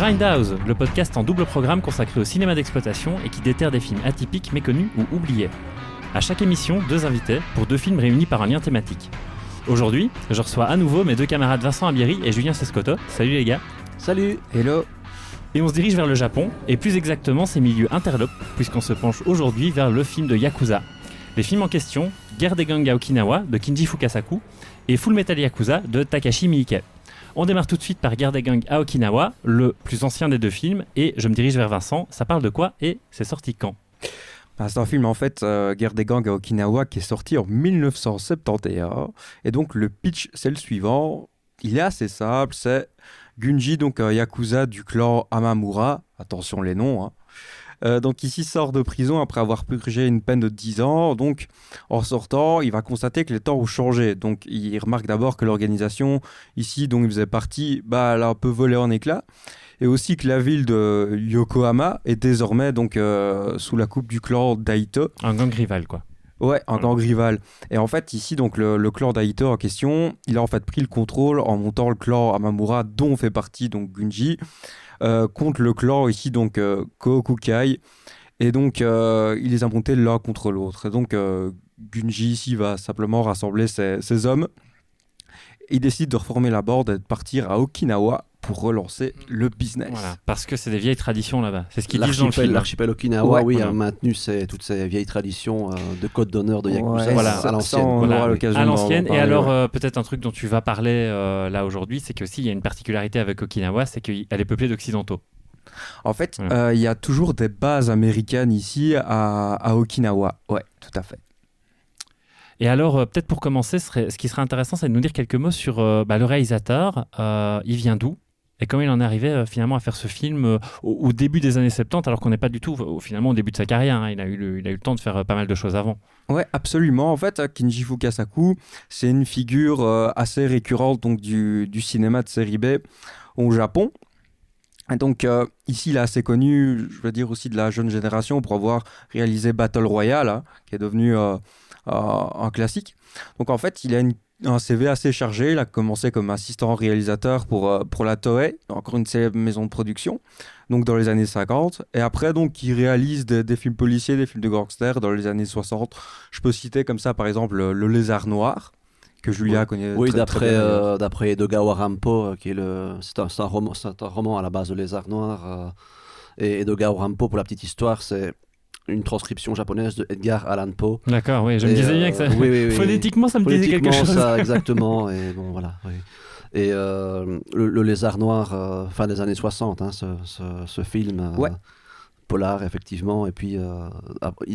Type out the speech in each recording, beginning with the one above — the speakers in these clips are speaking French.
Grindhouse, le podcast en double programme consacré au cinéma d'exploitation et qui déterre des films atypiques, méconnus ou oubliés. À chaque émission, deux invités pour deux films réunis par un lien thématique. Aujourd'hui, je reçois à nouveau mes deux camarades Vincent Abieri et Julien Sescotto. Salut les gars. Salut. Hello. Et on se dirige vers le Japon, et plus exactement ses milieux interlopes, puisqu'on se penche aujourd'hui vers le film de Yakuza. Les films en question, Guerre des gangs à Okinawa de Kinji Fukasaku et Full Metal Yakuza de Takashi Miike. On démarre tout de suite par Guerre des gangs à Okinawa, le plus ancien des deux films, et je me dirige vers Vincent. Ça parle de quoi et c'est sorti quand? Bah, c'est un film en fait, euh, Guerre des gangs à Okinawa, qui est sorti en 1971. Et donc le pitch, c'est le suivant. Il est assez simple, c'est Gunji, donc un yakuza du clan Amamura. Attention les noms. hein. Euh, donc ici sort de prison après avoir purgé une peine de 10 ans. Donc en sortant, il va constater que les temps ont changé. Donc il remarque d'abord que l'organisation ici dont il faisait partie, bah, elle a un peu volé en éclats. Et aussi que la ville de Yokohama est désormais donc euh, sous la coupe du clan Daito. Un gang rival, quoi. Ouais, un gang rival. Et en fait, ici, donc le, le clan Daito en question, il a en fait pris le contrôle en montant le clan Amamura, dont fait partie donc Gunji, euh, contre le clan ici donc euh, Kokukai. Et donc, euh, il les a montés l'un contre l'autre. Et donc, Gunji ici va simplement rassembler ses, ses hommes. Il décide de reformer la bande et de partir à Okinawa pour relancer le business. Voilà, parce que c'est des vieilles traditions là-bas. C'est ce qu'ils disent dans le L'archipel, film. l'archipel Okinawa, Ouais, oui, voilà. a maintenu toutes ces vieilles traditions euh, de code d'honneur de Yakuza Ouais, Voilà. à l'ancienne. Voilà, aura oui. l'occasion à l'ancienne. Et alors, ouais. euh, peut-être un truc dont tu vas parler euh, là aujourd'hui, c'est qu'aussi il y a une particularité avec Okinawa, c'est qu'elle est peuplée d'occidentaux. En fait, il y a toujours des bases américaines ici à, à Okinawa. Ouais, tout à fait. Et alors, euh, peut-être pour commencer, ce, serait- ce qui serait intéressant, c'est de nous dire quelques mots sur euh, bah, le réalisateur. Euh, il vient d'où? Et comment il en est arrivé euh, finalement à faire ce film euh, au, début des années 70, alors qu'on n'est pas du tout au- finalement au début de sa carrière. hein. Il, a eu le, il a eu le temps de faire euh, pas mal de choses avant. Ouais, absolument. En fait, euh, Kinji Fukasaku, c'est une figure assez récurrente donc, du, du cinéma de série B au Japon. Donc, ici, il est assez connu, je veux dire aussi de la jeune génération, pour avoir réalisé Battle Royale, hein, qui est devenu un classique. Donc, en fait, il a une- un CV assez chargé. Il a commencé comme assistant réalisateur pour, euh, pour la Toei, encore une célèbre maison de production, donc dans les années 50. Et après, donc, il réalise des, des films policiers, des films de gangsters dans les années 60. Je peux citer comme ça, par exemple, Le, Lézard Noir, que Julia Oui. connaît Oui, d'après euh, d'après Edogawa Rampo, euh, qui est le, c'est un, un roman, un roman à la base de Lézard Noir. euh, et Edogawa Rampo, pour la petite histoire, c'est une transcription japonaise de Edgar Allan Poe. D'accord, oui, je me disais bien euh, que ça. oui, oui, oui. Phonétiquement, ça me disait quelque chose. ça, exactement. et bon, voilà. oui. Et euh, le, le Lézard Noir, euh, fin des années 60, hein, ce, ce, ce film. euh, Ouais. Polar, effectivement. Et puis, euh,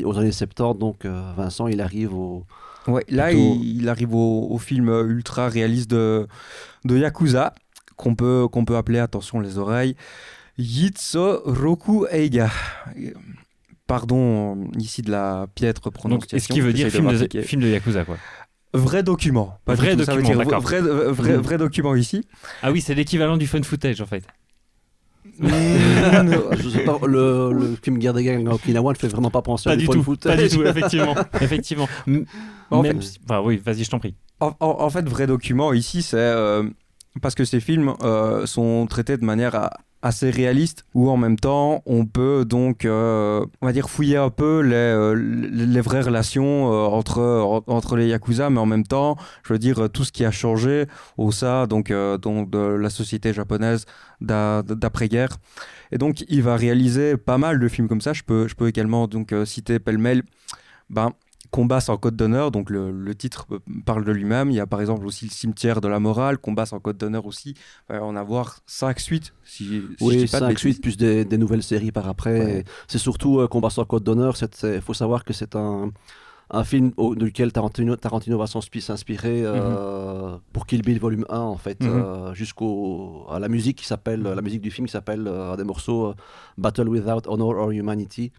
aux années 70, donc, euh, Vincent, il arrive au. Ouais, là, plutôt- il, il arrive au, au film ultra réaliste de, de Yakuza, qu'on peut, qu'on peut appeler, attention les oreilles, Yitso Roku Eiga. Pardon, ici de la piètre Donc, prononciation. est-ce qui veut dire film de, film de Yakuza, quoi Vrai document. pas Vrai document, dire d'accord. Vrai, vrai, vrai, vrai document ici. Ah oui, c'est l'équivalent du fun footage, en fait. Je sais pas, le, le film Guerre des gangs à Okinawa ne fait vraiment pas penser Pas à du du tout, foot. pas du tout, effectivement. effectivement. M- En Même fait- si- enfin, oui, vas-y, je t'en prie. En, en- en fait, vrai document ici, c'est euh, parce que ces films euh, sont traités de manière a- assez réaliste, où en même temps, on peut donc, euh, on va dire, fouiller un peu les, euh, les, vraies relations euh, entre, en- entre les Yakuza, mais en même temps, je veux dire, tout ce qui a changé au sein donc, donc, de la société japonaise d'a- d'après-guerre. Et donc, il va réaliser pas mal de films comme ça. Je peux, je peux également donc, citer pêle-mêle. Ben, Combat sans code d'honneur, donc le, le titre euh, parle de lui-même. Il y a par exemple aussi le cimetière de la morale, Combat sans code d'honneur aussi. Il va en avoir 5 suites, si, si Oui, dis pas de 5 bêtises. suites plus des, des nouvelles séries par après. Ouais. C'est surtout euh, Combat sans code d'honneur. Il faut savoir que c'est un, un film au- duquel Tarantino, Tarantino va s'ins- s'inspirer euh, pour Kill Bill volume 1 en fait, Mhm. euh, jusqu'au à la musique qui s'appelle la musique du film qui s'appelle euh, des morceaux euh, Battle Without Honor or Humanity,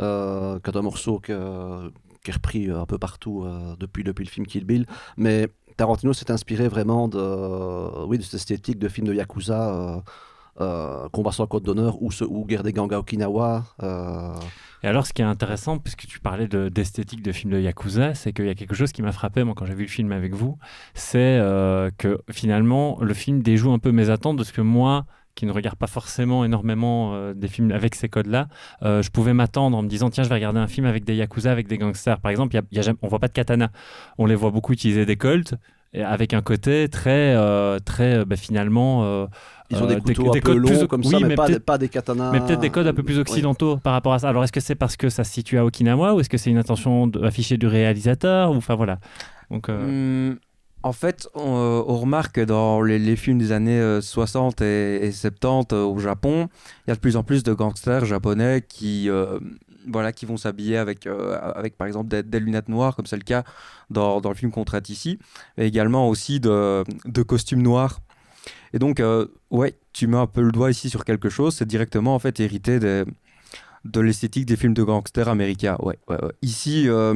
euh, qui est un morceau que- qui est repris euh, un peu partout euh, depuis depuis le film Kill Bill, mais Tarantino s'est inspiré vraiment de, oui, de cette esthétique de film de Yakuza, euh, euh, Combat sans code d'honneur ou, ou Guerre des gangs à Okinawa. euh, Et alors, ce qui est intéressant, puisque tu parlais de- d'esthétique de, films de Yakuza, c'est qu'il y a quelque chose qui m'a frappé, moi, quand j'ai vu le film avec vous, c'est euh, que finalement, le film déjoue un peu mes attentes de ce que moi, qui ne regarde pas forcément énormément euh, des films avec ces codes-là, euh, je pouvais m'attendre en me disant tiens, je vais regarder un film avec des yakuza, avec des gangsters. Par exemple, y a, y a jamais- on voit pas de katana. On les voit beaucoup utiliser des colts. Avec un côté très, euh, très bah, finalement. euh, Ils ont euh, des couteaux un peu codes longs plus- comme oui, ça, mais, mais pas, peut-être- des, pas des katanas. mais peut-être des codes un peu plus Oui. occidentaux par rapport à ça. Alors est-ce que c'est parce que ça se situe à Okinawa ou est-ce que c'est une intention affichée du réalisateur ou enfin voilà. Donc euh, Hum, en fait, on, on remarque que dans les, films des années euh, 60 et, et 70 euh, au Japon, il y a de plus en plus de gangsters japonais qui, euh, voilà, qui vont s'habiller avec, euh, avec, par exemple, des, lunettes noires, comme c'est le cas dans, dans le film qu'on traite ici, et également aussi de, de costumes noirs. Et donc, euh, ouais, tu mets un peu le doigt ici sur quelque chose, c'est directement en fait hérité des- de l'esthétique des films de gangsters américains. Ouais. Ici, euh,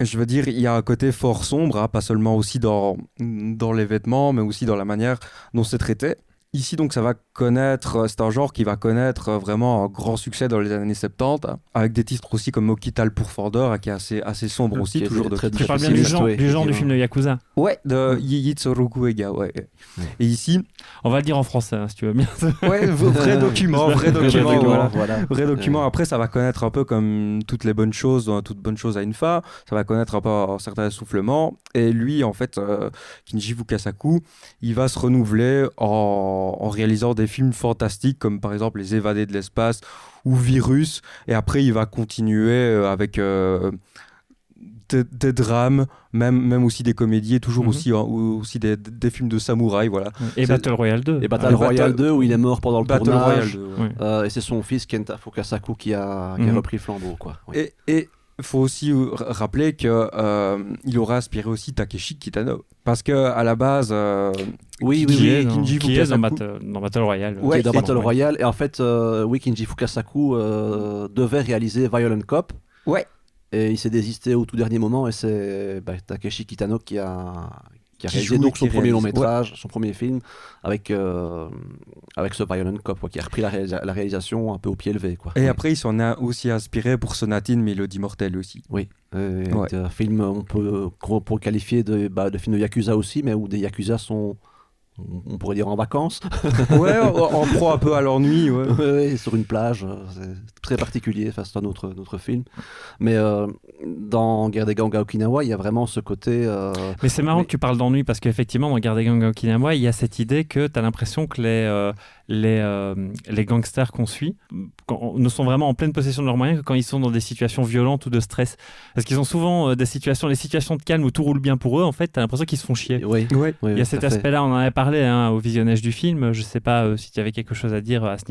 je veux dire, il y a un côté fort sombre, hein, pas seulement aussi dans, dans les vêtements, mais aussi dans la manière dont c'est traité. Ici, donc, ça va connaître, euh, c'est un genre qui va connaître euh, vraiment un grand succès dans les années 70, hein, avec des titres aussi comme Mokital pour Fordor, hein, qui est assez, assez sombre aussi, toujours de très, tu très parles bien du genre, du genre du film de Yakuza. Ouais, de Yitsuru Uega, ouais. Et ici, On va le dire en français hein, si tu veux bien. ouais, vrai document, vrai document, voilà. voilà. Vrai document, après, ça va connaître un peu comme toutes les bonnes choses, hein, toute bonne chose a une fin, ça va connaître un peu un certain essoufflement. Et lui, en fait, euh, Kinji Fukasaku, il va se renouveler en, en réalisant des films fantastiques, comme par exemple Les Évadés de l'espace ou Virus. Et après, il va continuer euh, avec. euh, des, des drames, même, même aussi des comédies, et toujours Mhm. aussi, hein, ou aussi des, des films de samouraï, voilà. Et Battle Royale 2. Et Battle Ah, Royale Battle- 2 où il est mort pendant le Battle tournage. Royale. ouais. Euh, et c'est son fils Kenta Fukasaku qui a, qui a Mhm. repris le flambeau. Quoi. Oui. Et et faut aussi euh, rappeler que euh, il aura inspiré aussi Takeshi Kitano parce que à la base euh, Oui, oui, qui oui. dans, Kinji qui est dans, dans Battle Royale. qui Ouais, est dans Battle Ouais. Royale. Et en fait, euh, oui, Kinji Fukasaku euh, devait réaliser Violent Cop. Ouais. Et il s'est désisté au tout dernier moment. Et c'est bah, Takeshi Kitano qui a, qui a réalisé donc son premier long métrage, son premier film, avec, euh, avec ce Violent Cop, quoi, qui a repris la, réalisa- la réalisation un peu au pied levé. Quoi. et après il s'en a aussi inspiré pour Sonatine Mélodie Mortelle aussi. Oui, Ouais. un film, on peut, qu'on peut qualifier de, bah, de film de Yakuza aussi, mais où des Yakuza sont, on pourrait dire en vacances, ouais, en, en pro un peu à l'ennui. Ouais. Sur une plage, euh, c'est très particulier, c'est un autre, autre film. Mais euh, dans Guerre des gangs à Okinawa, il y a vraiment ce côté... euh, Mais c'est marrant Mais- que tu parles d'ennui parce qu'effectivement, dans Garde Gang Okinawa, il y a cette idée que tu as l'impression que les, euh, les, euh, les gangsters qu'on suit quand- ne sont vraiment en pleine possession de leurs moyens que quand ils sont dans des situations violentes ou de stress. Parce qu'ils ont souvent euh, des situations, les situations de calme où tout roule bien pour eux, en fait, tu as l'impression qu'ils se font chier. oui, Ouais. Il y a cet aspect-là, on en avait parlé hein, au visionnage du film. Je sais pas euh, si tu avais quelque chose à dire à ce,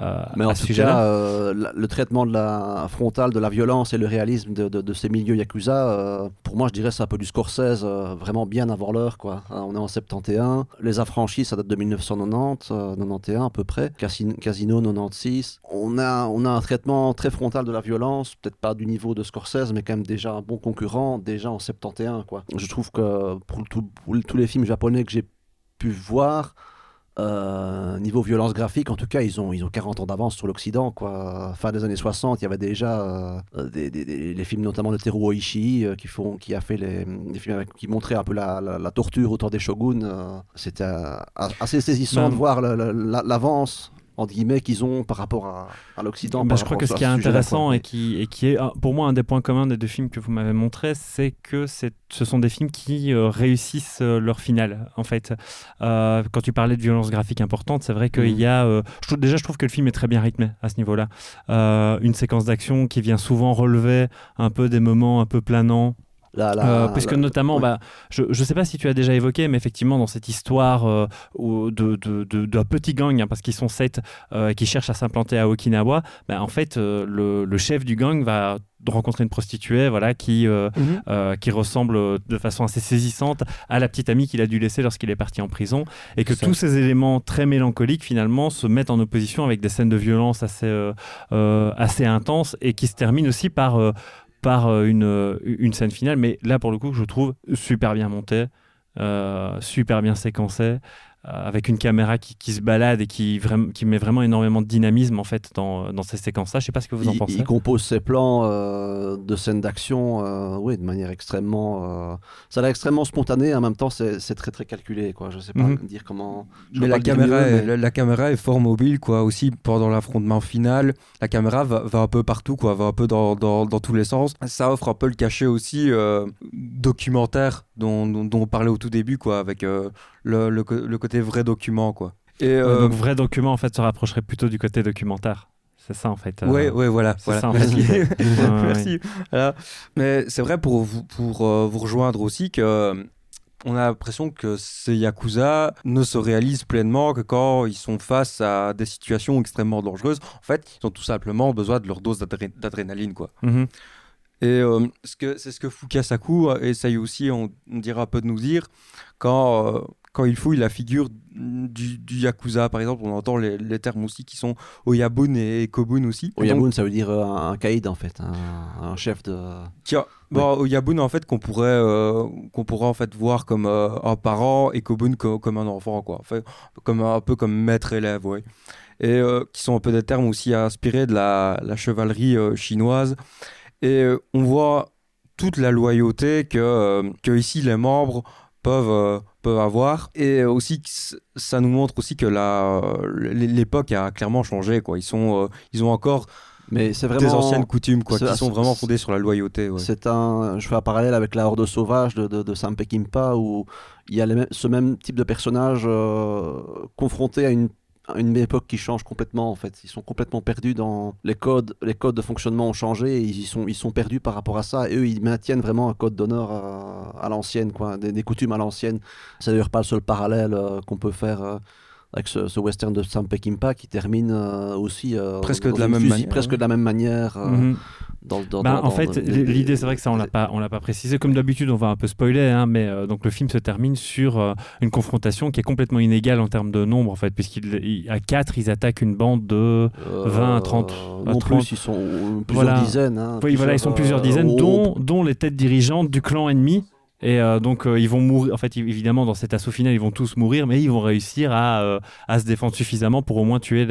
euh, Mais en ce tout sujet-là. euh, le traitement de la frontale de la violence et le réalisme de, de- de ces milieux Yakuza, euh, pour moi, je dirais c'est un peu du Scorsese, euh, vraiment bien avant l'heure. quoi. Hein, on est en 71. Les Affranchis, ça date de 1990, euh, 91 à peu près. Casino, Casino 96. On a, on a un traitement très frontal de la violence, peut-être pas du niveau de Scorsese, mais quand même déjà un bon concurrent, déjà en 71. Quoi. Je trouve que pour, pour tous les films japonais que j'ai pu voir, euh, niveau violence graphique, en tout cas, ils ont, ils ont 40 ans d'avance sur l'Occident. quoi. Fin des années 60, il y avait déjà euh, des, des- des- les films notamment de Teruo Ishii euh, qui, font, qui a fait les, des films avec- qui montraient un peu la, la- la torture au temps des shoguns. euh, C'était assez saisissant Ben, de voir l'avance entre guillemets qu'ils ont par rapport à, à l'Occident. Bah, je crois que ce qui est intéressant et qui, et qui est pour moi un des points communs des deux films que vous m'avez montré, c'est que ce sont des films qui euh, réussissent euh, leur finale. En fait, Euh, quand tu parlais de violence graphique importante, c'est vrai qu'il Mhm. y a. je trouve- déjà, je trouve que le film est très bien rythmé à ce niveau-là. Une séquence d'action qui vient souvent relever un peu des moments un peu planants. La- la- Euh, puisque la- notamment, ouais. bah, je ne sais pas si tu as déjà évoqué, mais effectivement, dans cette histoire euh, où- de, de, de- d'un petit gang, hein, parce qu'ils sont sept, euh, qui cherchent à s'implanter à Okinawa, bah, en fait, euh, le, le chef du gang va rencontrer une prostituée voilà, qui, euh, euh, qui ressemble de façon assez saisissante à la petite amie qu'il a dû laisser lorsqu'il est parti en prison, et que tous ces éléments très mélancoliques, finalement, se mettent en opposition avec des scènes de violence assez, euh, assez intenses, et qui se terminent aussi par... par euh, une, euh, une scène finale, mais là pour le coup je trouve super bien montée, euh, super bien séquencée. Avec une caméra qui, qui, se balade et qui, qui met vraiment énormément de dynamisme en fait dans, dans ces séquences-là. Je sais pas ce que vous en pensez. Il compose ses plans de scènes d'action, oui, de manière extrêmement, ça a l'air extrêmement spontané. En même temps, c'est très très calculé, quoi. Je sais pas mhm. dire comment. Mais la caméra, La, caméra est fort mobile, quoi. Aussi pendant l'affrontement final, la caméra va, va, un peu partout, quoi. Va un peu dans, dans, dans, tous les sens. Ça offre un peu le cachet aussi documentaire dont, dont, on parlait au tout début, quoi, avec le, le, le, côté vrai document, quoi. Et, euh, donc vrai document, en fait, se rapprocherait plutôt du côté documentaire. C'est ça, en fait. Oui, euh, ouais, voilà. voilà. Ça, en fait, Merci. Voilà. Mais c'est vrai pour vous, pour euh, vous rejoindre aussi que on a l'impression que ces yakuza ne se réalisent pleinement que quand ils sont face à des situations extrêmement dangereuses. En fait, ils ont tout simplement besoin de leur dose d'adrénaline, quoi. Mm-hmm. Et que, c'est ce que Fukasaku essaye aussi, on, on dira un peu de nous dire, quand quand il fouille la figure du, Yakuza, par exemple, on entend les, termes aussi qui sont Oyabun et Kobun aussi. Oyabun, ça veut dire euh, un, kaïd en fait, un, chef de. Tiens, bon, Oyabun en fait qu'on pourrait euh, qu'on pourrait en fait voir comme euh, un parent et Kobun comme un enfant quoi, enfin, comme un, peu comme maître élève, ouais. Et qui sont un peu des termes aussi inspirés de la, la chevalerie chinoise. Et on voit toute la loyauté que, que ici les membres peuvent peuvent avoir. Et aussi, ça nous montre aussi que l'époque a clairement changé. Quoi. Ils, sont, euh, ils ont encore mais c'est vraiment des anciennes coutumes quoi, qui sont vraiment fondées sur la loyauté. C'est un, je fais un parallèle avec la Horde sauvage de, de, de Sam Peckinpah où il y a ce même type de personnage euh, confronté à une une époque qui change complètement en fait. Ils sont complètement perdus dans les codes. Les codes de fonctionnement ont changé et ils sont, ils sont perdus par rapport à ça. Et eux, ils maintiennent vraiment un code d'honneur à, l'ancienne, quoi, des, coutumes à l'ancienne. C'est d'ailleurs pas le seul parallèle euh, qu'on peut faire. Euh, avec ce, western de Sam Peckinpah qui termine euh, aussi presque de la même manière, presque de la même manière mhm. Bah, en fait, l'idée, c'est vrai que ça, on l'a pas, on l'a pas précisé. Comme d'habitude, on va un peu spoiler, hein, mais euh, donc le film se termine sur euh, une confrontation qui est complètement inégale en termes de nombre, en fait, puisqu'à 4 ils attaquent une bande de 20 à 30. non plus, ils sont plusieurs dizaines. Hein, oui, voilà, ils sont plusieurs dizaines, dont, dont les têtes dirigeantes du clan ennemi. Et euh, donc, euh, ils vont mourir. En fait, évidemment, dans cet assaut final, ils vont tous mourir, mais ils vont réussir à, euh, à se défendre suffisamment pour au moins tuer,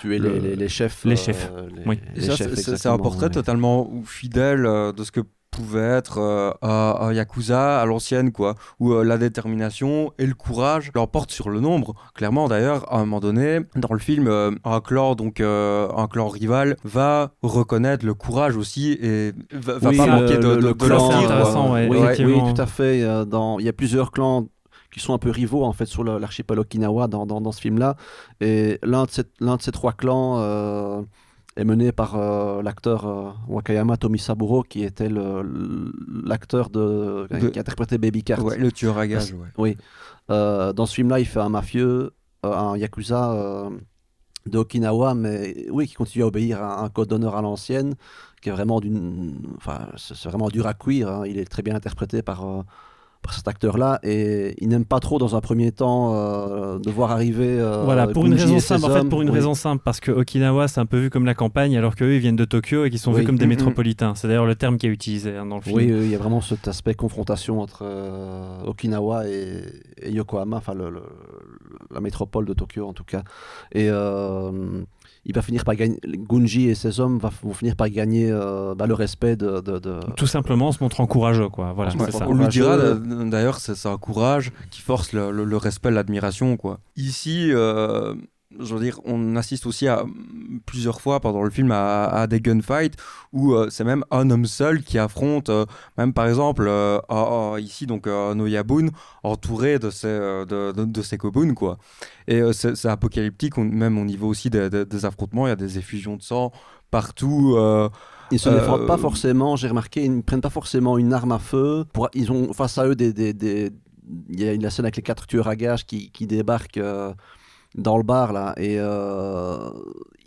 tuer les, les, chefs. Les chefs. oui. c'est un portrait totalement fidèle de ce que pouvait être euh, un, Yakuza à l'ancienne, quoi, où euh, la détermination et le courage l'emportent sur le nombre. Clairement, d'ailleurs, à un moment donné, dans le film, euh, un clan, donc un clan rival, va reconnaître le courage aussi et va, pas manquer de, le, de, oui, tout à fait. Il y a plusieurs clans qui sont un peu rivaux en fait sur l'archipel Okinawa dans, dans, dans ce film-là. Et l'un de, de, ces trois clans est mené par euh, l'acteur euh, Wakayama Tomisaburo, qui était l'acteur de, qui interprétait Baby Cart. le tueur à gage. Oui. Euh, dans ce film-là, il fait un mafieux, un yakuza de Okinawa, mais oui, qui continue à obéir à un code d'honneur à l'ancienne, qui est vraiment d'une, enfin, c'est vraiment dur à cuire. Hein. Il est très bien interprété par cet acteur-là et il n'aime pas trop dans un premier temps euh, de voir arriver. Euh, voilà, pour une raison simple, en fait, pour une raison simple, parce que Okinawa c'est un peu vu comme la campagne, alors qu'eux ils viennent de Tokyo et qui sont vus comme des métropolitains. C'est d'ailleurs le terme qui est utilisé hein, dans le film. Oui, il y a vraiment cet aspect confrontation entre euh, Okinawa et, Yokohama, enfin la métropole de Tokyo en tout cas. Et il va finir par gagner. Gunji et ses hommes vont finir par gagner euh, bah, le respect de, Tout simplement en se montrant courageux, quoi. Voilà, on lui dira d'ailleurs, c'est un courage qui force le, respect, l'admiration, quoi. Ici. Euh, je veux dire, on assiste aussi à plusieurs fois pendant le film à, des gunfights où euh, c'est même un homme seul qui affronte, même par exemple ici donc Noyabun entouré de ses de, de, ses kobun quoi. Et euh, c'est apocalyptique, même au niveau aussi des, affrontements, il y a des effusions de sang partout. Euh, ils se défendent pas euh, forcément, j'ai remarqué, ils ne prennent pas forcément une arme à feu. Pour, ils ont face à eux des, des, des... Il y a la scène avec les quatre tueurs à gages qui, qui débarquent dans le bar là et euh,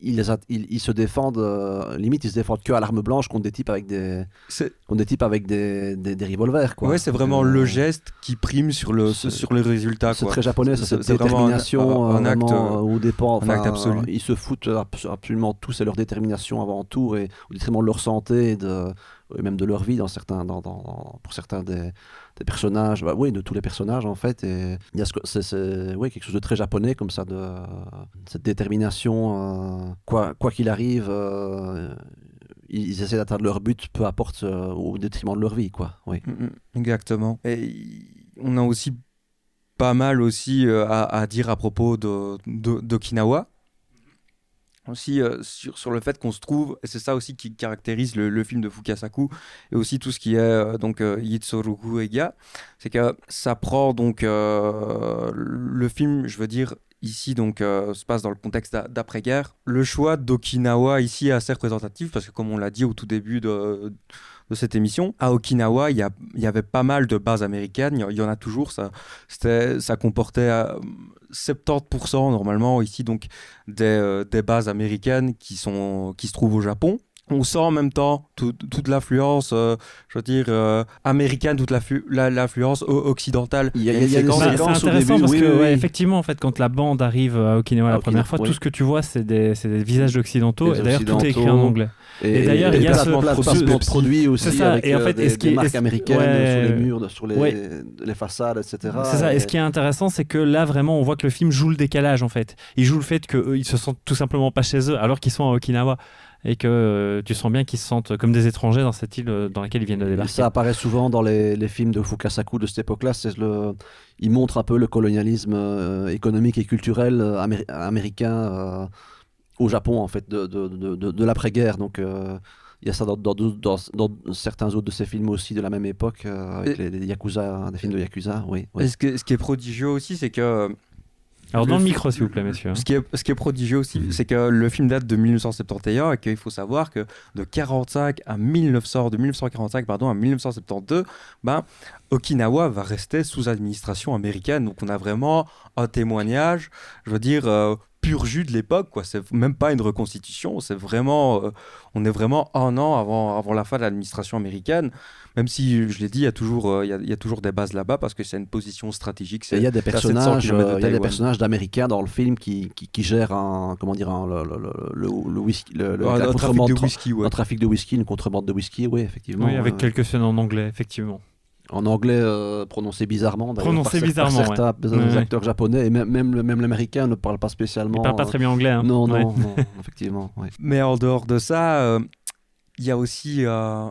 ils, ils, se défendent euh, limite ils se défendent que à l'arme blanche contre des types avec des contre des types avec des, des, revolvers quoi. Ouais, c'est vraiment le euh, geste qui prime sur le sur les résultats C'est très japonais, c'est cette détermination un, acte au dépend un acte absolu. Ils se foutent absolument tous c'est leur détermination avant tout et au détriment de leur santé et de et même de leur vie dans certains, dans, dans- pour certains des, des personnages, bah, oui, de tous les personnages en fait. Et il y a ce c'est, oui, quelque chose de très japonais comme ça, de cette détermination, euh, quoi quoi qu'il arrive, euh, ils, essaient d'atteindre leur but, peu importe euh, au détriment de leur vie, quoi. Oui. Mm, mm, Exactement. Et on a aussi pas mal aussi à, dire à propos de- d'Okinawa. Aussi euh, sur, sur le fait qu'on se trouve, et c'est ça aussi qui caractérise le, film de Fukasaku, et aussi tout ce qui est euh, donc euh, Eiga, c'est que ça prend donc euh, le film, je veux dire, ici donc euh, se passe dans le contexte d'a- d'après-guerre. Le choix d'Okinawa ici est assez représentatif parce que comme on l'a dit au tout début de cette émission, à Okinawa, il y, avait pas mal de bases américaines, il y, en a toujours, ça, comportait euh, 70% normalement ici donc des, euh, des bases américaines qui, sont, qui se trouvent au Japon. On sent en même temps tout- toute l'influence, euh, je veux dire, euh, américaine, toute l'influ- la- occidentale. Il y a- une il y a des séquence- Bah, c'est intéressant début, parce oui, que, oui, ouais, oui. effectivement, en fait, quand la bande arrive à Okinawa À la première Okinawa, fois, oui. tout ce que tu vois, c'est des, visages occidentaux. Et d'ailleurs, tout est écrit en anglais. Et d'ailleurs, il y a ce- de produits aussi C'est ça, avec et en euh, fait, des, des est- marques américaines ouais. sur les murs, sur les, Ouais. les façades, etc. C'est ça. Et Et- ce qui est intéressant, c'est que là, vraiment, on voit que le film joue le décalage, en fait. Il joue le fait qu'ils se sentent tout simplement pas chez eux, alors qu'ils sont à Okinawa. Et que euh, tu sens bien qu'ils se sentent comme des étrangers dans cette île euh, dans laquelle ils viennent de Et débarquer. ça apparaît souvent dans les, les films de Fukasaku de cette époque-là. C'est le, il montre un peu le colonialisme euh, économique et culturel améri- américain euh, au Japon, en fait, de, de, de, de- de l'après-guerre. Donc, euh, il y a ça dans, dans, dans- dans certains autres de ces films aussi de la même époque, euh, avec Et- les, les Yakuza, des films de Yakuza. Oui, oui. Et ce, que- ce qui est prodigieux aussi, c'est que Alors, le dans le micro, s'il vous plaît, messieurs. hein. Ce qui est, ce qui est prodigieux aussi, c'est que le film date de 1971 et qu'il faut savoir que de 45 à 1900, de 1945 pardon, à 1972, ben, Okinawa va rester sous administration américaine. Donc on a vraiment un témoignage, je veux dire, euh, pur jus de l'époque. quoi. C'est même pas une reconstitution, c'est vraiment, euh, on est vraiment un an avant, avant la fin de l'administration américaine. Même si, je l'ai dit, il y, a toujours, euh, il y, a, il y a toujours des bases là-bas parce que c'est une position stratégique. Il y a des c'est à 700 personnages, euh, il y a des personnages d'Américains dans le film qui, qui, qui gèrent un, comment dire, un- le, le, le, le- le whisky, le, Un- un trafic de whisky, ouais. un trafic de whisky, une contrebande de whisky, oui, effectivement. Oui, avec euh, quelques scènes en anglais, effectivement. En anglais, euh, prononcé bizarrement. d'ailleurs, Prononcé bizarrement, Par certains ouais. acteurs japonais, et même, même, l'américain ne parle pas spécialement. Il parle pas très bien anglais. hein. Non, Ouais. non, non, effectivement. ouais. Mais en dehors de ça, euh, il y a aussi euh,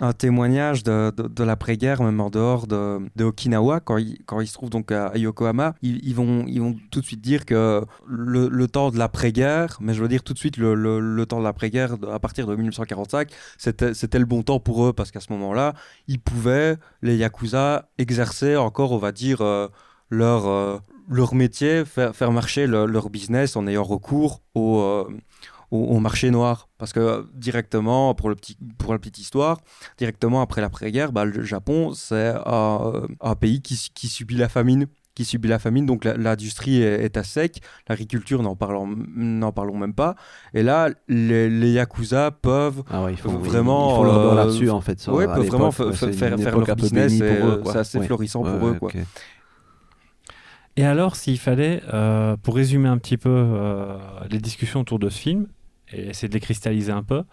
un témoignage de, de, l'après-guerre, même en dehors de, de Okinawa, quand ils, quand ils se trouvent donc à, Yokohama, ils, vont, ils vont tout de suite dire que le, le temps de l'après-guerre, mais je veux dire tout de suite le, le, le temps de l'après-guerre, à partir de 1945, c'était le bon temps pour eux, parce qu'à ce moment-là, ils pouvaient, les Yakuza, exercer encore, on va dire, euh, leur, euh, leur métier, faire, faire marcher le- leur business en ayant recours au, euh, au, au marché noir. Parce que euh, directement, pour, le petit, pour la petite histoire, directement après l'après-guerre, bah, le Japon, c'est un, un pays qui, qui subit la famine qui subit la famine, donc l'industrie est, est à sec, l'agriculture n'en parlons, n'en parlons même pas, et là, les, les Yakuza peuvent Ah ouais, ils font, Vraiment, Ils font leur beurre euh, là-dessus, en fait. à peuvent vraiment ouais, faire, leur business, euh, c'est assez Ouais. florissant pour Ouais, eux. Quoi. Et alors, s'il fallait, euh, pour résumer un petit peu euh, les discussions autour de ce film, et essayer de les cristalliser un peu,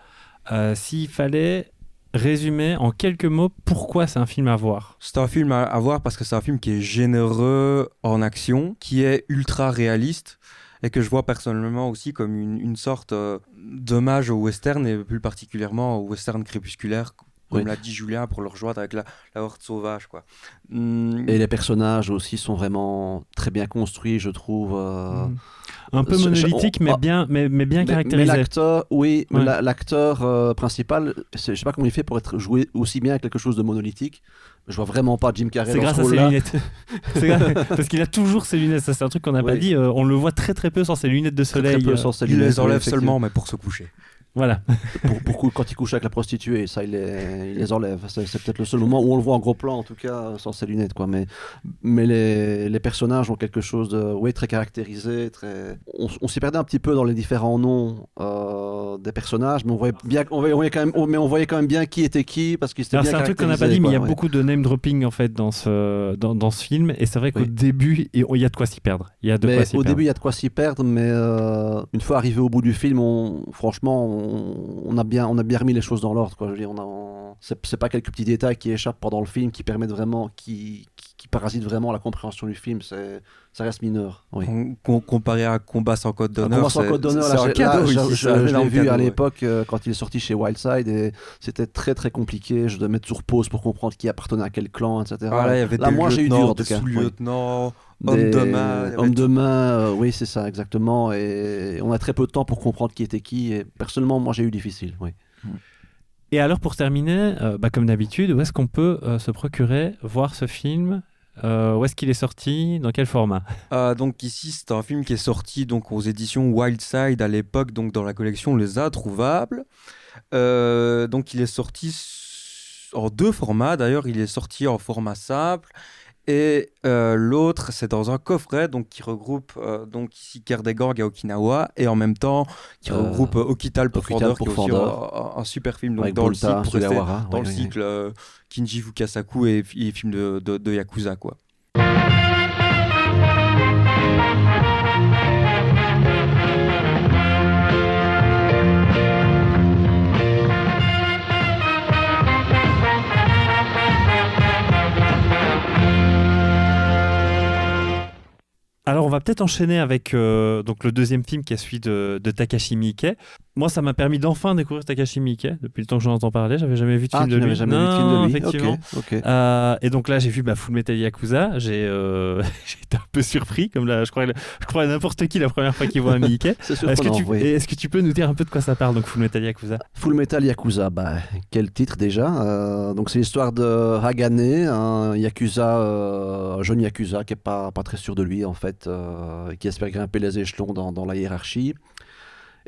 euh, s'il fallait résumer en quelques mots pourquoi c'est un film à voir. C'est un film à, voir parce que c'est un film qui est généreux en action, qui est ultra réaliste et que je vois personnellement aussi comme une, une sorte euh, d'hommage au western et plus particulièrement au western crépusculaire, comme Oui. l'a dit Julien, pour le rejoindre avec la, la horde sauvage. Quoi. Et les personnages aussi sont vraiment très bien construits, je trouve. euh, Mm. Un peu je- je- monolithique, on- mais ah. bien, mais, mais bien Mais, mais caractérisé. l'acteur, oui, Ouais. l'acteur euh, principal, je sais pas comment il fait pour être joué aussi bien avec quelque chose de monolithique. Je vois vraiment pas Jim Carrey C'est grâce ce à ses lunettes. Parce qu'il a toujours ses lunettes. Ça, c'est un truc qu'on n'a pas dit. euh, on le voit très très peu sans ses lunettes de soleil. très peu sans ses il lunettes, les enlève seulement, mais pour se coucher. Voilà. pour, quand il couche avec la prostituée, ça il les, il les enlève. C'est peut-être le seul moment où on le voit en gros plan, en tout cas sans ses lunettes. Quoi. Mais, mais les, les personnages ont quelque chose de oui, très caractérisé. Très... On, on s'y perdait un petit peu dans les différents noms euh, des personnages, mais on voyait bien, on voyait, on voyait quand même, mais on voyait quand même bien qui était qui parce qu'il c'est un truc qu'on n'a pas dit, mais il y a ouais. beaucoup de name dropping en fait dans ce, dans, dans ce film, et c'est vrai qu'au Oui. début, il y a de quoi s'y perdre. Il y a de Mais quoi s'y au perdre. début, il y a de quoi s'y perdre, mais euh, une fois arrivé au bout du film, on, franchement, on, on a bien, on remis les choses dans l'ordre. quoi. Je veux dire, on a, pas quelques petits détails qui échappent pendant le film qui permettent vraiment, qui parasitent vraiment la compréhension du film. C'est, ça reste mineur. Oui. Com- com- Comparé à Combat sans code d'honneur, combat sans c'est code d'honneur, c'est là, un cadeau là, ici, je, l'ai vu cadeau, à ouais. l'époque euh, quand il est sorti chez Wildside et c'était très très compliqué. Je devais mettre sur pause pour comprendre qui appartenait à quel clan, etc. Ah, là, il y avait Là, des moi, j'ai eu dur, en tout cas. Sous-lieutenants, Des- de main, Hommes de main, euh, oui, c'est ça, exactement. Et on a très peu de temps pour comprendre qui était qui. Et personnellement, moi, j'ai eu difficile. Oui. Et alors pour terminer, euh, bah, comme d'habitude, où est-ce qu'on peut euh, se procurer, voir ce film Euh, Où est-ce qu'il est sorti? Dans quel format? Euh, donc ici, c'est un film qui est sorti donc aux éditions Wildside à l'époque, donc dans la collection Les Introuvables. Euh, donc il est sorti en deux formats. D'ailleurs, il est sorti en format simple et euh, l'autre c'est dans un coffret donc qui regroupe euh, donc ici à Okinawa et en même temps qui Euh, regroupe euh, Okital pour Okital Fandor, qui est aussi un, super film donc Avec dans le cycle dans le cycle Kinji Fukasaku et, et film de, de, de Yakuza quoi. Alors on va peut-être enchaîner avec euh, donc le deuxième film qui est celui de, de Takashi Miike. Moi ça m'a permis d'enfin découvrir Takashi Miike depuis le temps que j'en entends parler. J'avais jamais vu de Ah, film de lui. jamais vu de Non, film de lui effectivement. Euh, et donc là, j'ai vu bah, Full Metal Yakuza. J'ai euh, j'ai été un peu surpris, comme là, je crois, je crois n'importe qui la première fois qu'il voit un Miike. C'est Est-ce que, surprenant, tu, oui. est-ce que tu peux nous dire un peu de quoi ça parle, donc Full Metal Yakuza? Full Metal Yakuza, bah, quel titre déjà? Donc c'est l'histoire de Hagane, un Yakuza, un jeune Yakuza qui est pas, pas très sûr de lui en fait, euh, qui espère grimper les échelons dans, dans la hiérarchie.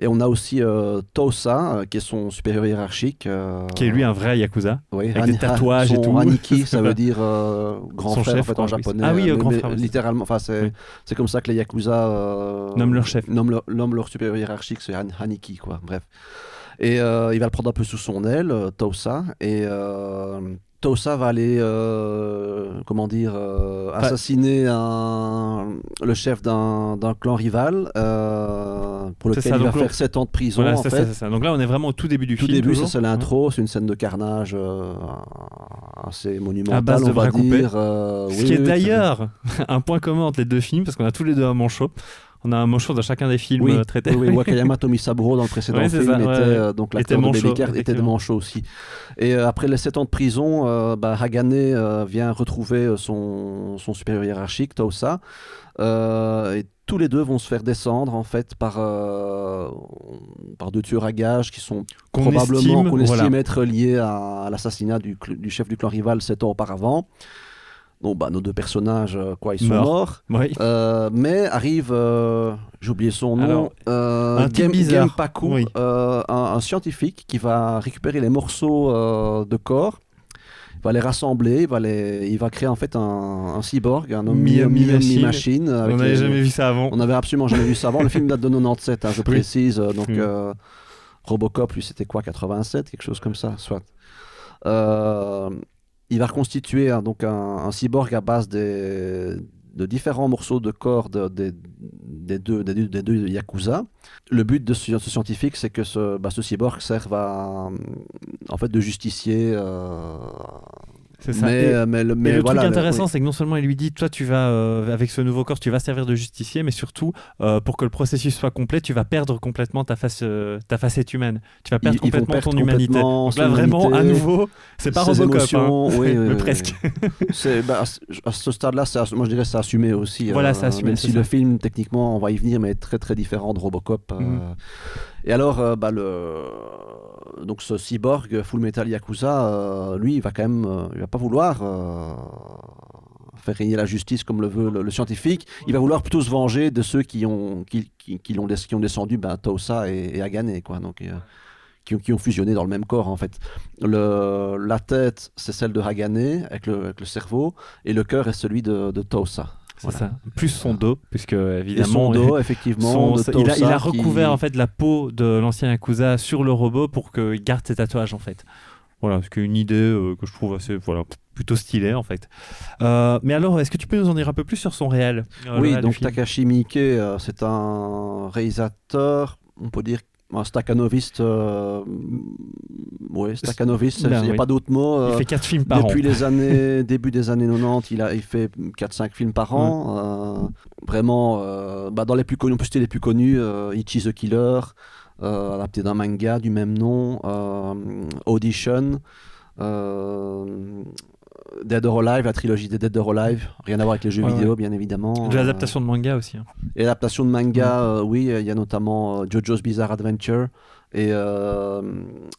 Et on a aussi euh, Tosa, euh, qui est son supérieur hiérarchique. euh, Qui est lui un vrai Yakuza. oui, avec des tatouages et tout. Haniki, ça veut dire euh, grand Son frère chef, en, fait, japonais. Ah oui, grand frère. Littéralement, enfin c'est Oui. comme ça que les Yakuza Nomment leur chef. nomment leur, nomment leur supérieur hiérarchique, c'est Haniki, quoi. Bref. Et il va le prendre un peu sous son aile, Tosa, et Tosa va aller, euh, comment dire, euh, assassiner un, le chef d'un clan rival, euh, pour lequel ça, il va faire 7 ans de prison, Voilà, en c'est fait. ça, c'est ça. Donc là, on est vraiment au tout début du Tout film. début, ça c'est l'intro, c'est une scène de carnage assez monumentale, on va dire. Ce oui, qui est d'ailleurs un point commun entre les deux films, parce qu'on a tous les deux un manchot. On a un manchot dans chacun des films Oui, euh, traités. oui, oui, Wakayama Tomisaburo dans le précédent Oui, film ça, était ouais, euh, donc l'acteur de était de manchot aussi. Et euh, après les 7 ans de prison, euh, bah, Hagane vient retrouver son, son supérieur hiérarchique. Euh, et tous les deux vont se faire descendre en fait par, euh, par deux tueurs à gages qui sont probablement estime, qu'on voilà. estime être liés à, à l'assassinat du, du chef du clan rival 7 ans auparavant. Donc bah, nos deux personnages, euh, quoi, ils sont Morts. morts. Oui. Euh, mais arrive, euh, j'ai oublié son nom, Alors, un Game, bizarre. Genpaku, Oui. un, un scientifique qui va récupérer les morceaux de corps, il va les rassembler, il va, les, il va créer en fait un, un cyborg, un homme Mi- mi- mi- mi-machine. On n'avait les- jamais vu ça avant. On n'avait absolument jamais vu ça avant. Le film date de 97, hein, je précise. Donc Mm. euh, Robocop, lui, c'était quoi 87, quelque chose comme ça, soit. Euh, il va reconstituer donc un, cyborg à base des, de différents morceaux de corps de- des, deux, des, deux, Yakuza. Le but de ce, ce scientifique, c'est que ce, bah, ce cyborg serve à, en fait, de justicier. euh, C'est ça. mais, Et- euh, mais, le- Et mais le voilà, truc intéressant, oui. c'est que non seulement il lui dit, toi, tu vas, euh, avec ce nouveau corps, tu vas servir de justicier, mais surtout, euh, pour que le processus soit complet, tu vas perdre complètement ta, face, euh, ta facette humaine. Tu vas perdre Ils- ils complètement perdre ton humanité. complètement Donc là, vraiment, à humanité, nouveau, c'est pas Robocop, hein. émotions, oui, oui, mais oui, presque. Bah, à ce- stade-là, moi je dirais que c'est assumé aussi. Voilà, euh, c'est assumé, Même si ça. le film, techniquement, on va y venir, mais est très très différent de Robocop. Mhm. Et alors, bah, le... donc ce cyborg Full Metal Yakuza, euh, lui, il va quand même, euh, il va pas vouloir euh, faire régner la justice comme le veut le, scientifique. Il va vouloir plutôt se venger de ceux qui ont, qui, qui, qui descendu ben, Tosa et, et Agane, quoi. Donc, qui, ont- fusionné dans le même corps en fait. La tête, c'est celle de Hagane avec le, avec le cerveau, et le cœur est celui de, de Tosa. C'est Voilà. ça. Plus son dos, puisque Et évidemment. son dos, effectivement. son- de il, a, il a Tulsa recouvert qui- en fait la peau de l'ancien Yakuza sur le robot pour qu'il garde ses tatouages en fait. Voilà, c'est une idée euh, que je trouve assez voilà, plutôt stylée en fait. Euh, mais alors, est-ce que tu peux nous en dire un peu plus sur son réel euh, Oui, donc Takashi Miike, euh, c'est un réalisateur, on peut dire un staccanoviste. Euh, oui, staccanoviste, il Ben n'y a oui. pas d'autre mot. Il euh, fait 4 films par depuis an. les années, début des années 90, il, a, il fait 4-5 films par an. euh, vraiment, euh, bah, dans les plus connus, on peut citer les plus connus, euh, Ichi the Killer, euh, adapté d'un manga du même nom, euh, Audition, euh, Dead or Alive, la trilogie des Dead or Alive, rien à voir avec les jeux Ouais, vidéo, bien évidemment. De l'adaptation de manga aussi. hein. Et l'adaptation de manga, euh, oui, il y a notamment euh, JoJo's Bizarre Adventure et, euh,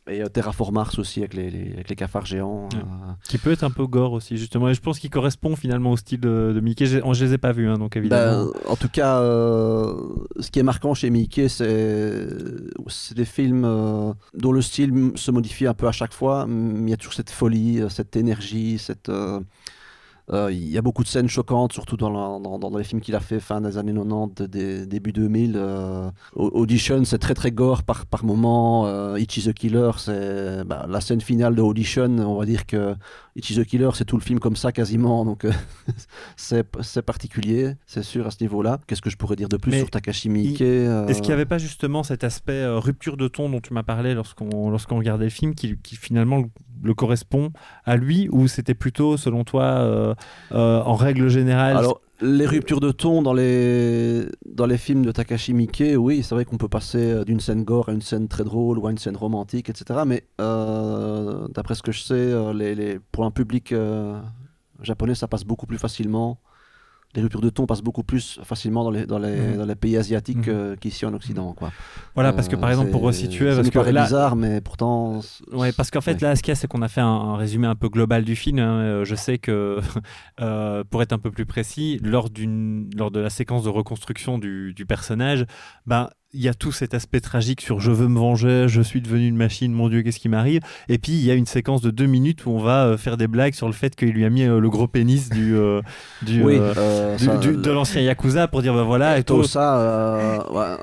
et euh, Terraform Mars aussi avec les, les- avec les cafards géants. Ouais. euh. Qui peut être un peu gore aussi, justement. Et je pense qu'il correspond finalement au style de, de Mickey. Je les ai pas vus, hein, donc évidemment. Ben, en tout cas, euh, ce qui est marquant chez Mickey, c'est c'est des films dont le style se modifie un peu à chaque fois, mais il y a toujours cette folie, cette énergie, cette... euh, il y a beaucoup de scènes choquantes, surtout dans, les films qu'il a fait fin des années 90, des- début 2000. euh, Au- Audition, c'est très très gore par, par moment. Euh, Itchy the Killer, c'est bah, la scène finale de Audition. On va dire que Itchy the Killer, c'est tout le film comme ça quasiment. Donc euh, c'est particulier, c'est sûr à ce niveau-là. Qu'est-ce que je pourrais dire de plus Mais sur Takashi Miike euh, Est-ce qu'il n'y avait pas justement cet aspect euh, rupture de ton dont tu m'as parlé lorsqu'on lorsqu'on regardait le film qui, qui finalement le, le correspond à lui ou c'était plutôt selon toi euh, euh, en règle générale Alors, les ruptures de ton dans les, films de Takashi Miike, oui, c'est vrai qu'on peut passer euh, d'une scène gore à une scène très drôle ou à une scène romantique, etc. Mais euh, d'après ce que je sais, euh, les, pour un public japonais, ça passe beaucoup plus facilement. Les ruptures de ton passent beaucoup plus facilement dans les, dans les, Mhm. dans les pays asiatiques Mhm. euh, qu'ici en Occident. Quoi. Voilà, parce que par Euh, exemple pour resituer, ça paraît là, bizarre, mais pourtant. Ouais, parce qu'en fait, Ouais. là, ce qu'il y a, c'est qu'on a fait un, un résumé un peu global du film. hein. Euh, Je sais que, pour être un peu plus précis, lors, lors de la séquence de reconstruction du, du personnage, ben, il y a tout cet aspect tragique sur je veux me venger, je suis devenu une machine, mon Dieu, qu'est-ce qui m'arrive? Et puis, il y a une séquence de deux minutes où on va euh, faire des blagues sur le fait qu'il lui a mis euh, le gros pénis du, euh, du, oui, euh, euh, du- ça- du- de l'ancien Yakuza pour dire, ben voilà, et Tout ça, euh, ouais,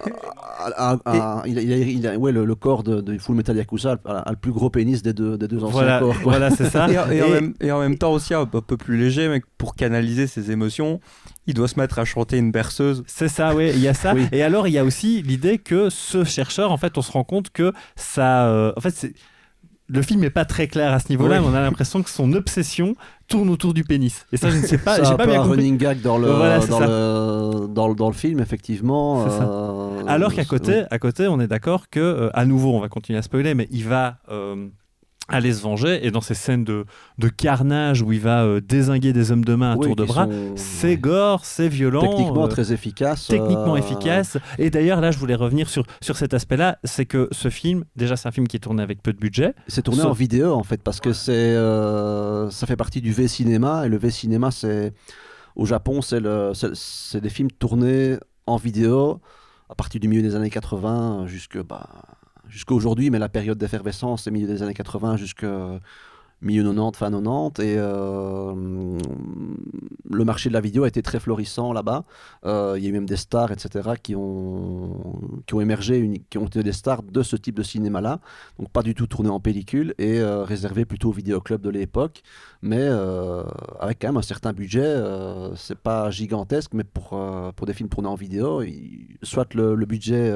il a, il ouais, le, le corps de, de Full Metal Yakuza a, a le plus gros pénis des deux, des deux anciens voilà, corps. quoi. voilà c'est ça. Et, en- et en Et- même, et en même temps aussi un peu un peu plus léger, mais pour canaliser ses émotions, il doit se mettre à chanter une berceuse. C'est ça, oui, il y a ça. Oui. Et alors, il y a aussi l'idée que ce chercheur, en fait, on se rend compte que ça. euh, en fait, c'est. Le film n'est pas très clair à ce niveau-là, Oui. mais on a l'impression que son obsession tourne autour du pénis. Et ça, je ne sais pas, C'est j'ai un pas peu bien un compris. running gag dans le, Voilà, dans, le, dans, le, dans le film, effectivement. C'est ça. euh, Alors qu'à côté, à côté, on est d'accord que, euh, à nouveau, on va continuer à spoiler, mais il va euh, aller se venger. Et dans ces scènes de, de carnage où il va euh, désinguer des hommes de main à oui, tour de bras, sont c'est gore, c'est violent. Techniquement euh, très efficace. techniquement euh, efficace. Et d'ailleurs, là, je voulais revenir sur, sur cet aspect-là. C'est que ce film, déjà, c'est un film qui est tourné avec peu de budget. C'est tourné en vidéo en fait parce que c'est ça fait partie du V-cinéma et le V-cinéma c'est au Japon c'est le c'est- c'est des films tournés en vidéo à partir du milieu des années 80 jusque bah jusqu'à aujourd'hui mais la période d'effervescence c'est milieu des années 80 jusque milieu 90 fin 90 et euh, le marché de la vidéo a été très florissant là-bas Euh, il y a eu même des stars etc qui ont qui ont émergé uni- qui ont été des stars de ce type de cinéma là donc pas du tout tourné en pellicule et euh, réservé plutôt aux vidéoclubs de l'époque, mais euh, avec quand même un certain budget. c'est pas gigantesque, mais pour, pour des films tournés en vidéo, il- soit le, le budget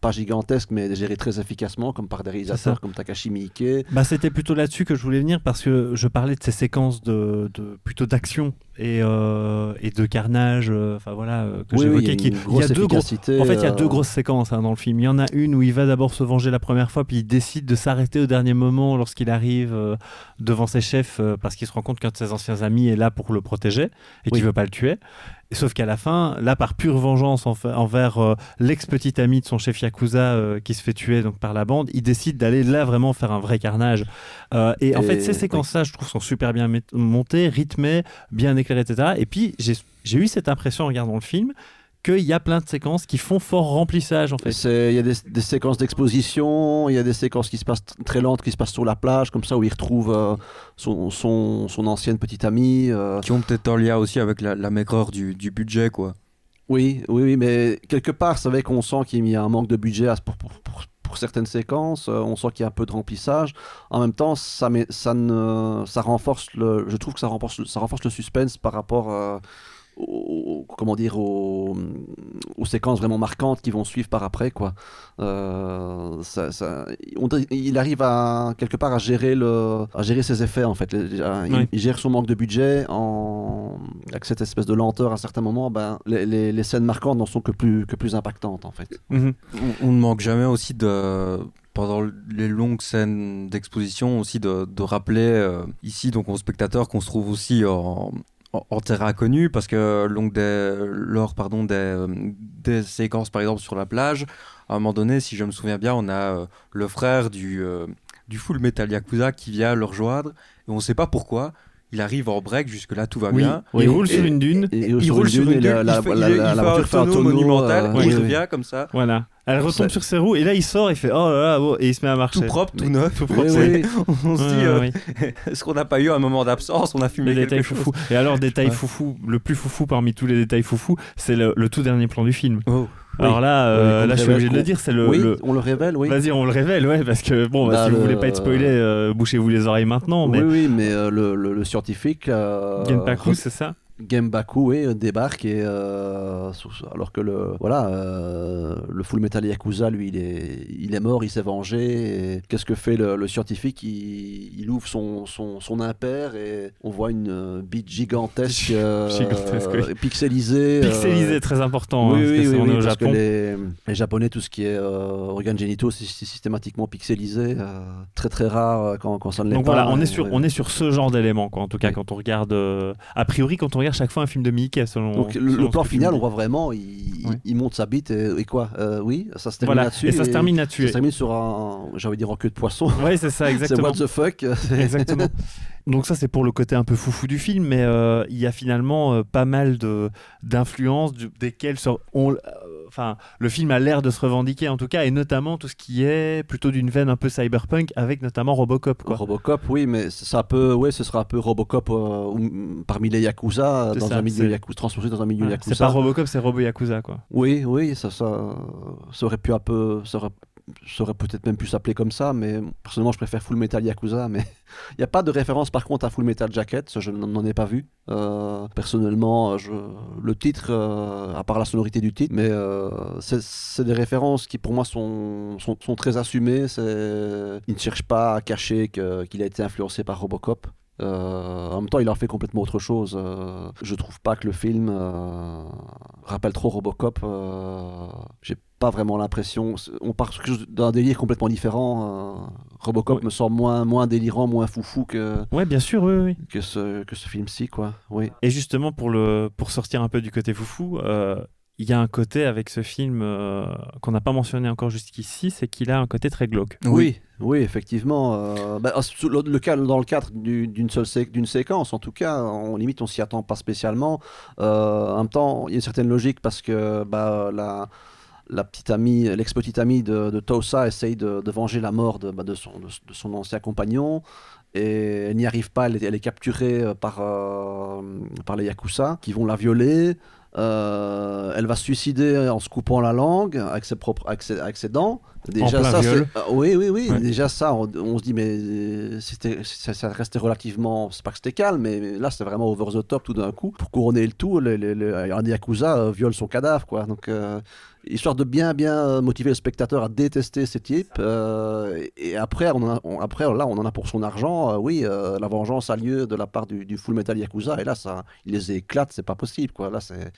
pas gigantesque, mais géré très efficacement, comme par des réalisateurs comme Takashi Miike. Bah, c'était plutôt là-dessus que je voulais venir parce que je parlais de ces séquences de, de- plutôt d'action et, euh, et de carnage. euh, Enfin voilà, euh, que Oui, oui, j'évoquais. il y a qui- une il y a grosse deux gros. En fait, il y a deux grosses séquences hein, dans le film. Il y en a une où il va d'abord se venger la première fois, puis il décide de s'arrêter au dernier moment lorsqu'il arrive euh, devant ses chefs parce qu'il se rend compte qu'un de ses anciens amis est là pour le protéger et qu'il Oui. veut pas le tuer. Sauf qu'à la fin, là, par pure vengeance envers euh, l'ex-petit ami de son chef Yakuza euh, qui se fait tuer donc, par la bande, il décide d'aller là vraiment faire un vrai carnage. Euh, et, en fait, ces séquences-là, je trouve, sont super bien montées, rythmées, bien éclairées, etc. Et puis, j'ai eu cette impression en regardant le film qu'il y a plein de séquences qui font fort remplissage en fait. Il y a des, des séquences d'exposition, il y a des séquences qui se passent très lentes, qui se passent sur la plage, comme ça, où il retrouve euh, son, son, son ancienne petite amie. euh. Qui ont peut-être un lien aussi avec la, la maigreur du, du budget, quoi. Oui, oui, oui, mais quelque part, c'est vrai qu'on sent qu'il y a un manque de budget pour, pour, pour- pour certaines séquences. euh, on sent qu'il y a un peu de remplissage. En même temps, ça, met- ça, ne, ça renforce le, je trouve que ça renforce, le- ça renforce le suspense par rapport euh, aux, comment dire, aux, aux séquences vraiment marquantes qui vont suivre par après, quoi. Euh, ça, ça- on dirait- il arrive à quelque part à gérer le, à gérer ses effets en fait. Il, Oui. il gère son manque de budget en avec cette espèce de lenteur à certains moments. Ben, les, les- les scènes marquantes n'en sont que plus que plus impactantes en fait. Mhm. On, on ne manque jamais aussi de pendant les longues scènes d'exposition aussi de, de rappeler euh, ici donc aux spectateurs qu'on se trouve aussi en, en, terrain inconnu parce que lors pardon des, euh, des séquences par exemple sur la plage à un moment donné si je me souviens bien on a euh, le frère du euh, du Full Metal Yakuza qui vient le rejoindre et on ne sait pas pourquoi il arrive en break jusque là tout va Oui. bien il roule sur une dune. Et, et il roule sur une dune, la, la, il fait, la- il- la- il la fait un voiture fait un tonneau monumental euh, il oui. revient comme ça Voilà. Elle retombe sur ses roues et là il sort, il fait oh là là, oh, et il se met à marcher. tout propre tout neuf Tout propre, Oui, c'est- oui. on se dit euh. Est-ce qu'on n'a pas eu un moment d'absence On a fumé Les quelque détails chose foufou. Et alors, détail foufou, le plus foufou parmi tous les détails foufou, c'est le, le tout dernier plan du film. Oh. Alors là, euh, là je suis obligé de le dire, c'est le. oui, le- on le révèle, oui. Vas-y, on le révèle, ouais, parce que bon, bah, Bah, si vous le- voulez pas être spoilé, euh, bouchez-vous les oreilles maintenant. Mais Oui, oui, mais euh, le, le, le scientifique. Euh, Genpaku, c'est ça Genbaku, oui, débarque et euh, alors que le voilà euh, le Full Metal Yakuza, lui, il est il est mort, il s'est vengé. Qu'est-ce que fait le, le scientifique? Il, il ouvre son, son, son impair et on voit une euh, bite gigantesque, euh, Gigantesque, oui. pixelisée. euh, Pixelisé, très important. oui, hein, parce oui, que on est au parce que les, les Japonais, tout ce qui est organes génitaux, c'est systématiquement pixelisé. très très rare quand, quand ça ne l'est Donc pas. voilà, on est Et, sur, ouais. on est sur ce genre d'éléments, quoi. En tout cas, quand on regarde, a priori, quand on regarde chaque fois un film de Mickey, selon. Donc le, selon le ce plan final, on voit vraiment, il, Ouais. il monte sa bite et, et quoi euh, Oui, ça se termine Voilà, là-dessus. et ça se termine Ça là-dessus. se termine sur un, j'ai envie de dire en queue de poisson. Ouais, c'est ça, C'est exactement. what the fuck. Exactement. Donc ça c'est pour le côté un peu foufou du film, mais euh, il y a finalement euh, pas mal de d'influences desquelles on, enfin le film a l'air de se revendiquer en tout cas, et notamment tout ce qui est plutôt d'une veine un peu cyberpunk avec notamment Robocop quoi. Robocop, oui, mais ça peut, ouais, ce sera un peu Robocop euh, parmi les Yakuza, dans ça, un milieu Yakuza, transposé dans un milieu Yakuza. c'est pas Robocop, c'est Robo Yakuza quoi. Oui, oui, ça, ça, ça aurait pu un peu, ça aurait, ça aurait peut-être même pu s'appeler comme ça, mais personnellement, je préfère Full Metal Yakuza. Mais il n'y a pas de référence par contre à Full Metal Jacket, je n'en ai pas vu. Euh, personnellement, je, le titre, euh, à part la sonorité du titre, mais euh, c'est des références qui pour moi sont, sont, très assumées. Il ne cherche pas à cacher qu'il a été influencé par Robocop. Euh, en même temps, il en fait complètement autre chose. Euh, je trouve pas que le film euh, rappelle trop Robocop. J'ai pas vraiment l'impression. On part d'un délire complètement différent. Robocop me semble moins, moins délirant, moins foufou que, Ouais, bien sûr, oui, oui. que ce, que ce film-ci, quoi. Oui. Et justement pour le pour sortir un peu du côté foufou. euh, il y a un côté avec ce film euh, qu'on n'a pas mentionné encore jusqu'ici, c'est qu'il a un côté très glauque. Oui, oui, effectivement. euh, bah, le, le cas, dans le cadre du- d'une seule sé- d'une séquence, en tout cas, on limite, on s'y attend pas spécialement. Euh, en même temps, il y a une certaine logique parce que bah, la, la petite amie, l'ex-petite amie de, de Tosa essaye de, de venger la mort de, bah, de, son, de, de son ancien compagnon. Et elle n'y arrive pas, elle est, elle est capturée euh, par, euh, par les Yakuza qui vont la violer. Euh, elle va se suicider en se coupant la langue avec ses, propres, avec ses, avec ses dents. Déjà, plein ça, viol. ah, oui, oui, oui. Ouais. Déjà, ça, on, on se dit, mais euh, c'était, ça, ça restait relativement. C'est pas que c'était calme, mais là, c'est vraiment over the top tout d'un coup. Pour couronner le tout, les, les, les- un Yakuza euh, viole son cadavre, quoi. Donc, euh, histoire de bien, bien motiver le spectateur à détester ces types. et après, on a- on- après, là, on en a pour son argent. oui, la vengeance a lieu de la part du, du Full Metal Yakuza. Et là, ça, il les éclate, c'est pas possible, quoi. Là, c'est.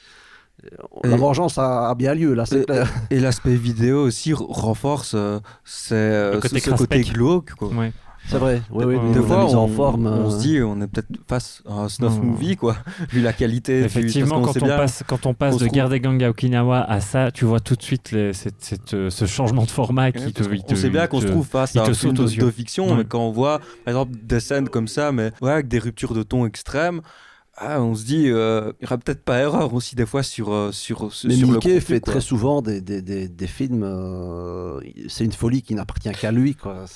La Et- vengeance a, a bien lieu, là, c'est Et- clair. Et l'aspect vidéo aussi renforce euh, c'est, euh, côté ce, ce côté glauque. Quoi. Ouais. C'est vrai, oui, la Des fois, on, en forme. on euh, se dit on est peut-être face à un snuff movie, quoi, vu la qualité. Effectivement, qu'on quand on, bien- passe, quand on passe qu'on de trouve- Guerre des Gangs à Okinawa à ça, tu vois tout de suite les- cette- cette, euh, ce changement de format qui Ouais, te, il te- on sait bien qu'on se trouve face à un film de, de fiction, Ouais. mais quand on voit, par exemple, des scènes comme ça, mais ouais, avec des ruptures de ton extrêmes, ah, on se dit, euh, il n'y aura peut-être pas erreur aussi des fois sur, euh, sur, sur Mais le Mickey contenu, fait quoi. très souvent des, des, des, des films. euh, c'est une folie qui n'appartient qu'à lui. Quoi.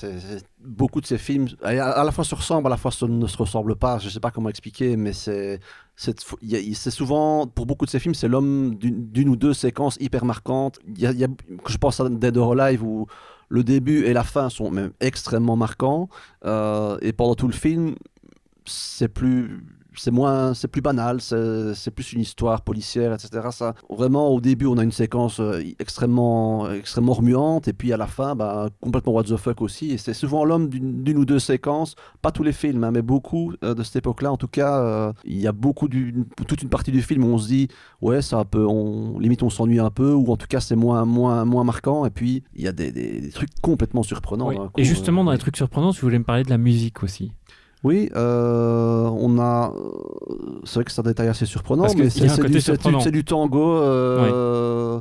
Beaucoup de ses films, à, à la fois se ressemblent, à la fois se- ne se ressemblent pas. Je ne sais pas comment expliquer, mais c'est, souvent, pour beaucoup de ses films, c'est l'homme d'une, d'une ou deux séquences hyper marquantes. Il y a, il y a- je pense à Dead or Alive où le début et la fin sont même extrêmement marquants. euh, et pendant tout le film, c'est plus c'est moins c'est plus banal c'est plus une histoire policière etc ça vraiment au début on a une séquence euh, extrêmement extrêmement remuante et puis à la fin bah, complètement what the fuck aussi. Et c'est souvent l'homme d'une ou deux séquences pas tous les films hein, mais beaucoup euh, de cette époque là en tout cas euh, il y a beaucoup d'une toute une partie du film où on se dit ouais ça un peu on limite on s'ennuie un peu ou en tout cas c'est moins moins moins marquant. Et puis il y a des, des- des trucs complètement surprenants Oui. coup, Et justement, euh, dans les trucs surprenants, tu voulais me parler de la musique aussi. Oui, euh, on a. euh, C'est vrai que c'est un détail assez surprenant, Parce que mais c'est du, du- tango euh,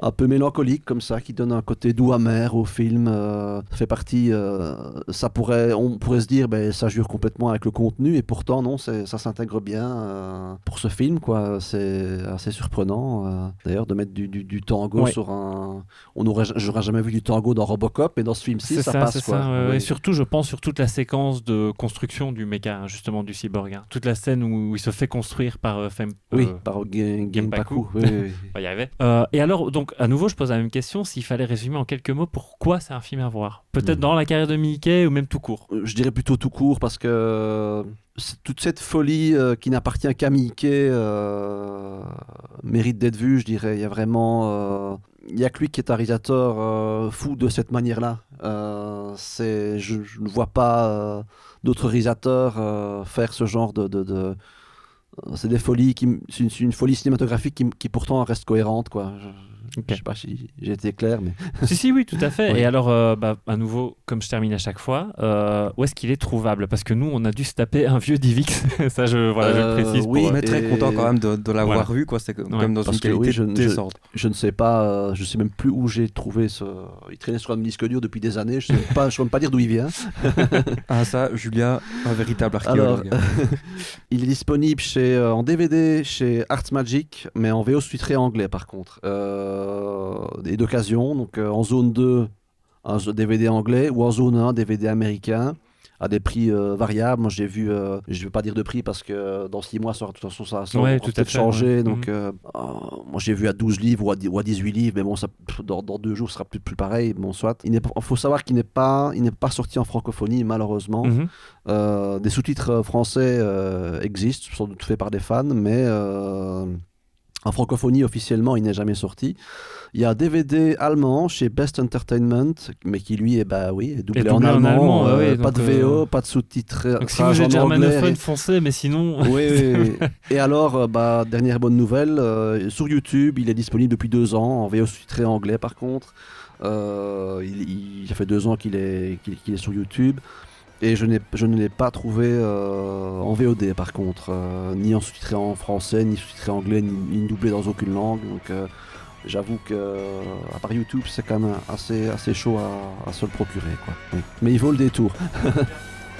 un peu mélancolique comme ça, qui donne un côté doux amer au film. euh, fait partie. euh, ça pourrait, on pourrait se dire, ben ça jure complètement avec le contenu, et pourtant non, ça s'intègre bien euh, pour ce film, quoi. C'est assez surprenant. euh, D'ailleurs, de mettre du, du- du tango Ouais. sur un. On aurait, j'aurais jamais vu du tango dans Robocop, mais dans ce film-ci, ça, ça, passe, quoi. ça. Oui. ouais. Surtout, je pense sur toute la séquence de construction du méca, hein, justement du cyborg. hein. Toute la scène où il se fait construire par Fem- Oui, par Genpaku. Genpaku. Oui, oui, oui. on va y arriver. Euh, et alors, donc, à nouveau, je pose la même question. S'il fallait résumer en quelques mots, pourquoi c'est un film à voir? Peut-être Mhm. dans la carrière de Mickey ou même tout court? Euh, Je dirais plutôt tout court parce que euh, toute cette folie euh, qui n'appartient qu'à Mickey euh, mérite d'être vue, je dirais. Il y a vraiment. euh, il n'y a que lui qui est un réalisateur fou de cette manière-là. C'est, je, je ne vois pas d'autres réalisateurs faire ce genre de. de- de- c'est des folies qui, c'est une, folie cinématographique qui, qui pourtant reste cohérente, quoi. Je, je sais pas si j'ai été clair, mais si, si, oui, tout à fait. Ouais. Et alors, euh, bah, à nouveau, comme je termine à chaque fois, euh, où est-ce qu'il est trouvable? Parce que nous, on a dû se taper un vieux Divix. ça, je, voilà, je Euh, le précise. oui, pour, Mais très Et- content quand même de, de l'avoir Voilà. vu, quoi. C'est quand Ouais, même dans parce une que qualité oui, je ne- je- décente. Je ne sais pas, euh, je sais même plus où j'ai trouvé ce. Il traînait sur un disque dur depuis des années. Je ne sais même pas, je sais même pas dire d'où il vient. Ah, ça, Julia, un véritable Alors, archéologue. il est disponible chez, euh, en DVD chez Art Magic, mais en VO sous-titré anglais par contre. Euh, et d'occasion, donc euh, en zone 2, un DVD anglais, ou en zone 1, DVD américain, à des prix euh, variables. Moi j'ai vu, euh, je ne vais pas dire de prix parce que euh, dans 6 mois, ça, aura- de toute façon, ça, ça Ouais, tout peut-être changé. ouais. Donc, Mhm. euh, euh, moi j'ai vu à 12 livres ou à, dix- ou à 18 livres, mais bon, ça, dans, dans deux jours, ce sera plus, plus pareil. Bon, soit. Il faut savoir qu'il n'est pas, il n'est pas sorti en francophonie, malheureusement. Mhm. Euh, des sous-titres euh, français euh, existent, sans doute faits par des fans, mais euh, en francophonie officiellement, il n'est jamais sorti. Il y a un DVD allemand chez Best Entertainment, mais qui lui est bah oui, est doublé, Et en doublé en allemand, euh, pas de VO, euh, pas de sous-titres. Donc, si vous êtes germanophone français, mais sinon. oui, oui, oui. Et alors, euh, bah, dernière bonne nouvelle, euh, sur YouTube, il est disponible depuis deux ans, en VO sous-titré anglais par contre. Il, il- ça fait deux ans qu'il est, qu'il, qu'il est sur YouTube. Et je, n'ai, je ne l'ai pas trouvé euh, en VOD par contre, euh, ni en sous-titré en français, ni sous-titré anglais, ni, ni doublé dans aucune langue. Donc euh, j'avoue que euh, à part YouTube, c'est quand même assez, assez chaud à, à se le procurer. Quoi. Oui. Mais il vaut le détour.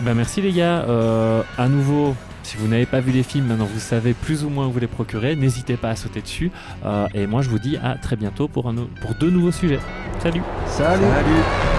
Ben merci les gars. Euh, à nouveau, si vous n'avez pas vu les films, maintenant vous savez plus ou moins où vous les procurer. N'hésitez pas à sauter dessus. Euh, et moi je vous dis à très bientôt pour, un pour deux nouveaux sujets. Salut Salut Salut